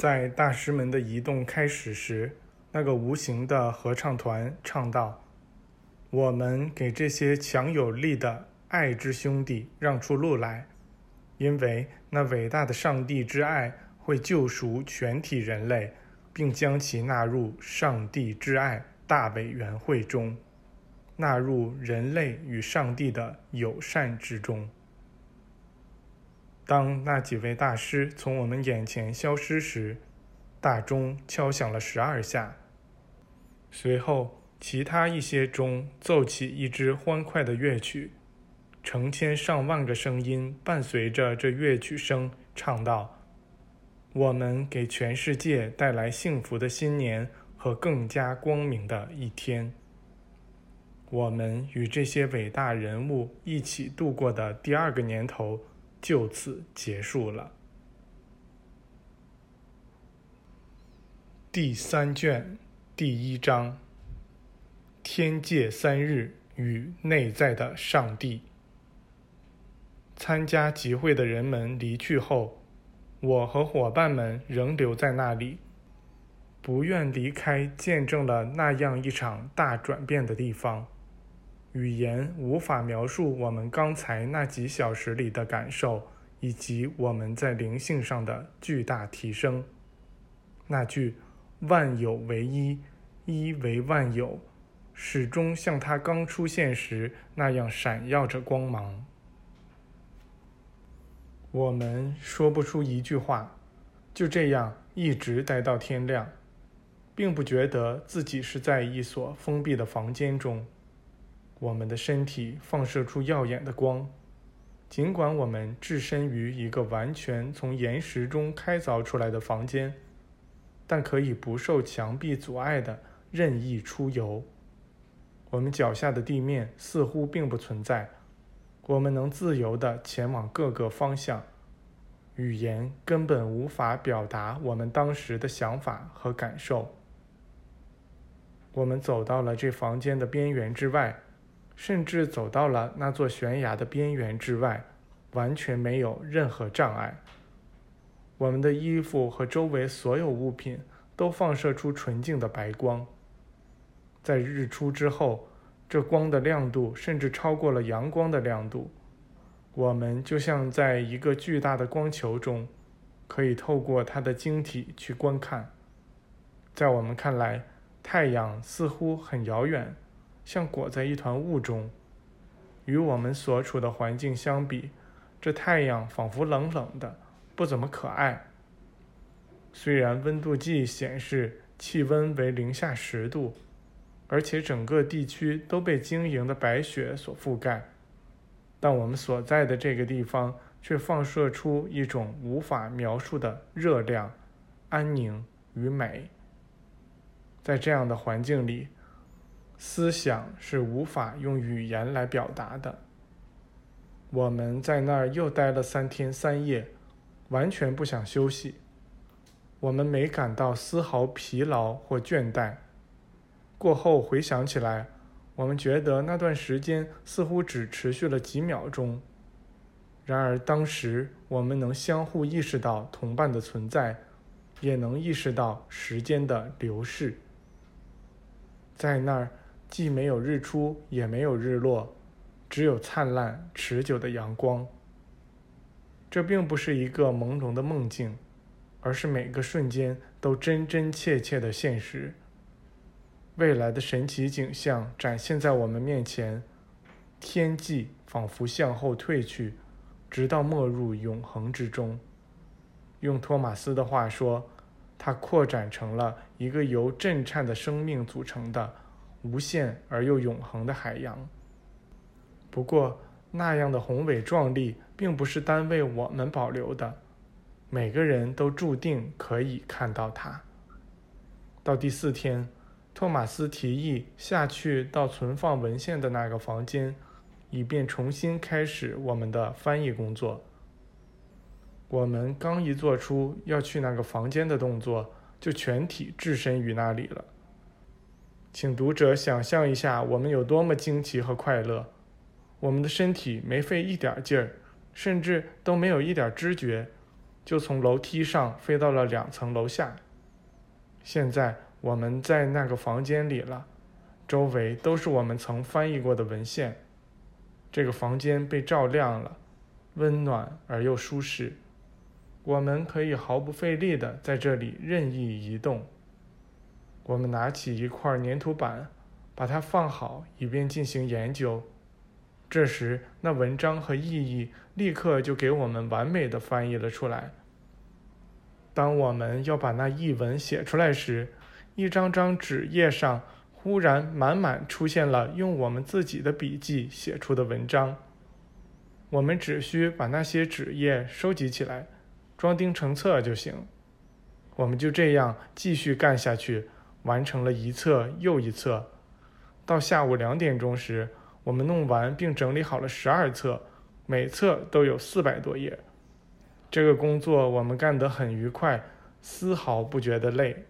在大师们的移动开始时，那个无形的合唱团唱道：“我们给这些强有力的爱之兄弟让出路来，因为那伟大的上帝之爱会救赎全体人类，并将其纳入上帝之爱大委员会中，纳入人类与上帝的友善之中。”当那几位大师从我们眼前消失时，大钟敲响了十二下。随后，其他一些钟奏起一支欢快的乐曲，成千上万个声音伴随着这乐曲声唱道：“我们给全世界带来幸福的新年和更加光明的一天。我们与这些伟大人物一起度过的第二个年头。”就此结束了。第三卷第一章：天界三日与内在的上帝。参加集会的人们离去后，我和伙伴们仍留在那里，不愿离开见证了那样一场大转变的地方。语言无法描述我们刚才那几小时里的感受，以及我们在灵性上的巨大提升。那句“万有为一，一为万有”，始终像它刚出现时那样闪耀着光芒。我们说不出一句话，就这样一直待到天亮，并不觉得自己是在一所封闭的房间中。我们的身体放射出耀眼的光，尽管我们置身于一个完全从岩石中开凿出来的房间，但可以不受墙壁阻碍的任意出游。我们脚下的地面似乎并不存在，我们能自由地前往各个方向。语言根本无法表达我们当时的想法和感受。我们走到了这房间的边缘之外。甚至走到了那座悬崖的边缘之外，完全没有任何障碍。我们的衣服和周围所有物品都放射出纯净的白光。在日出之后，这光的亮度甚至超过了阳光的亮度。我们就像在一个巨大的光球中，可以透过它的晶体去观看。在我们看来，太阳似乎很遥远。像裹在一团雾中，与我们所处的环境相比，这太阳仿佛冷冷的，不怎么可爱。虽然温度计显示气温为零下十度，而且整个地区都被晶莹的白雪所覆盖，但我们所在的这个地方却放射出一种无法描述的热量、安宁与美。在这样的环境里。思想是无法用语言来表达的。我们在那儿又待了三天三夜，完全不想休息。我们没感到丝毫疲劳或倦怠。过后回想起来，我们觉得那段时间似乎只持续了几秒钟。然而当时我们能相互意识到同伴的存在，也能意识到时间的流逝。在那儿。既没有日出，也没有日落，只有灿烂持久的阳光。这并不是一个朦胧的梦境，而是每个瞬间都真真切切的现实。未来的神奇景象展现在我们面前，天际仿佛向后退去，直到没入永恒之中。用托马斯的话说，它扩展成了一个由震颤的生命组成的。无限而又永恒的海洋。不过，那样的宏伟壮丽并不是单为我们保留的，每个人都注定可以看到它。到第四天，托马斯提议下去到存放文献的那个房间，以便重新开始我们的翻译工作。我们刚一做出要去那个房间的动作，就全体置身于那里了。请读者想象一下，我们有多么惊奇和快乐！我们的身体没费一点劲儿，甚至都没有一点知觉，就从楼梯上飞到了两层楼下。现在我们在那个房间里了，周围都是我们曾翻译过的文献。这个房间被照亮了，温暖而又舒适。我们可以毫不费力地在这里任意移动。我们拿起一块粘土板，把它放好，以便进行研究。这时，那文章和意义立刻就给我们完美的翻译了出来。当我们要把那译文写出来时，一张张纸页上忽然满满出现了用我们自己的笔记写出的文章。我们只需把那些纸页收集起来，装订成册就行。我们就这样继续干下去，完成了一册又一册。到下午两点钟时，我们弄完并整理好了十二册，每册都有四百多页。这个工作我们干得很愉快，丝毫不觉得累。